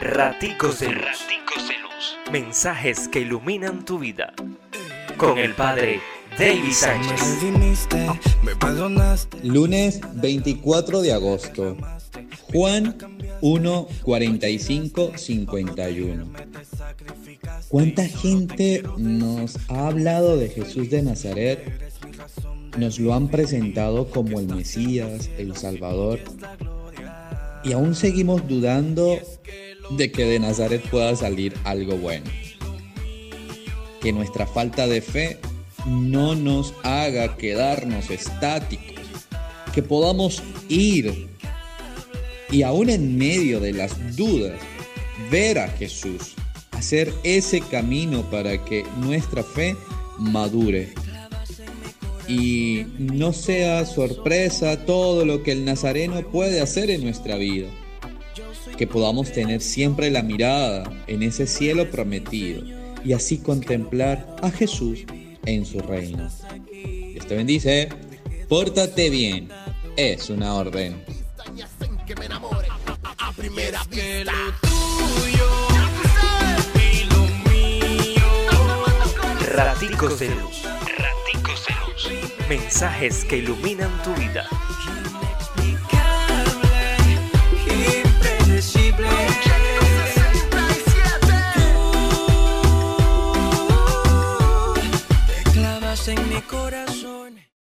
Raticos de Luz. Mensajes que iluminan tu vida. Con el Padre David Sánchez. Lunes 24 de agosto. Juan 1, 45, 51. ¿Cuánta gente nos ha hablado de Jesús de Nazaret? Nos lo han presentado como el Mesías, el Salvador. Y aún seguimos dudando de que de Nazaret pueda salir algo bueno. Que nuestra falta de fe no nos haga quedarnos estáticos, que podamos ir y aún en medio de las dudas, ver a Jesús, hacer ese camino para que nuestra fe madure. Y no sea sorpresa todo lo que el Nazareno puede hacer en nuestra vida que podamos tener siempre la mirada en ese cielo prometido y así contemplar a Jesús en su reino. Dios te bendice, pórtate bien, es una orden. Raticos de luz. Raticos de luz. Mensajes que iluminan tu vida. estás en mi corazón.